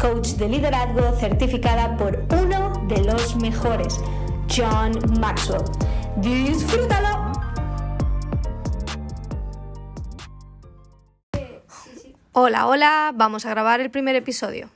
coach de liderazgo certificada por uno de los mejores, John Maxwell. ¡Disfrútalo! Hola, hola, vamos a grabar el primer episodio.